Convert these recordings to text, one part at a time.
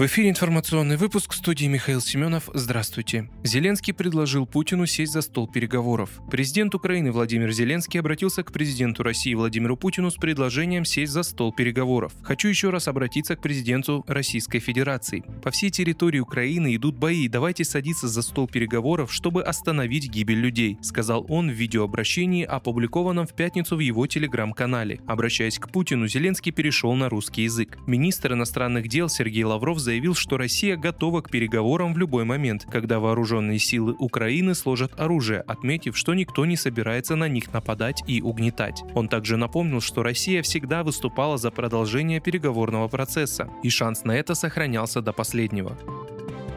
В эфире информационный выпуск студии Михаил Семенов. Здравствуйте. Зеленский предложил Путину сесть за стол переговоров. Президент Украины Владимир Зеленский обратился к президенту России Владимиру Путину с предложением сесть за стол переговоров. Хочу еще раз обратиться к президенту Российской Федерации. По всей территории Украины идут бои, давайте садиться за стол переговоров, чтобы остановить гибель людей, сказал он в видеообращении, опубликованном в пятницу в его телеграм-канале. Обращаясь к Путину, Зеленский перешел на русский язык. Министр иностранных дел Сергей Лавров заявил, что Россия готова к переговорам в любой момент, когда вооруженные силы Украины сложат оружие, отметив, что никто не собирается на них нападать и угнетать. Он также напомнил, что Россия всегда выступала за продолжение переговорного процесса, и шанс на это сохранялся до последнего.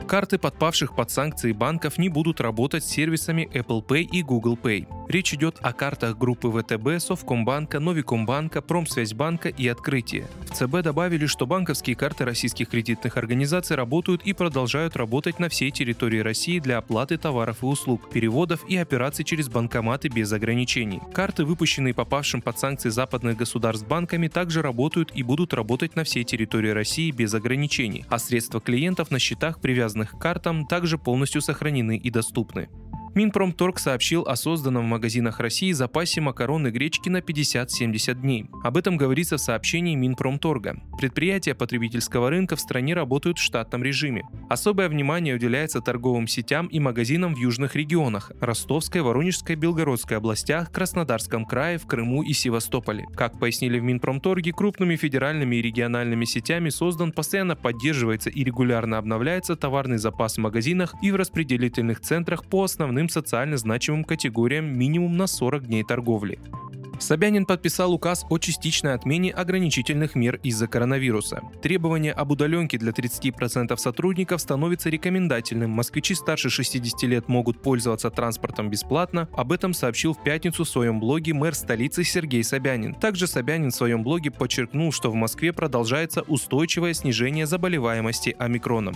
Карты подпавших под санкции банков не будут работать с сервисами Apple Pay и Google Pay. Речь идет о картах группы ВТБ, Совкомбанка, Новикомбанка, Промсвязьбанка и Открытие. В ЦБ добавили, что банковские карты российских кредитных организаций работают и продолжают работать на всей территории России для оплаты товаров и услуг, переводов и операций через банкоматы без ограничений. Карты, выпущенные попавшим под санкции западных государств банками, также работают и будут работать на всей территории России без ограничений, а средства клиентов на счетах, привязанных к картам, также полностью сохранены и доступны. Минпромторг сообщил о созданном в магазинах России запасе макароны гречки на 50-70 дней. Об этом говорится в сообщении Минпромторга. Предприятия потребительского рынка в стране работают в штатном режиме. Особое внимание уделяется торговым сетям и магазинам в южных регионах – Ростовской, Воронежской, Белгородской областях, Краснодарском крае, в Крыму и Севастополе. Как пояснили в Минпромторге, крупными федеральными и региональными сетями создан, постоянно поддерживается и регулярно обновляется товарный запас в магазинах и в распределительных центрах по основным основным социально значимым категориям минимум на 40 дней торговли. Собянин подписал указ о частичной отмене ограничительных мер из-за коронавируса. Требование об удаленке для 30% сотрудников становится рекомендательным. Москвичи старше 60 лет могут пользоваться транспортом бесплатно. Об этом сообщил в пятницу в своем блоге мэр столицы Сергей Собянин. Также Собянин в своем блоге подчеркнул, что в Москве продолжается устойчивое снижение заболеваемости омикроном.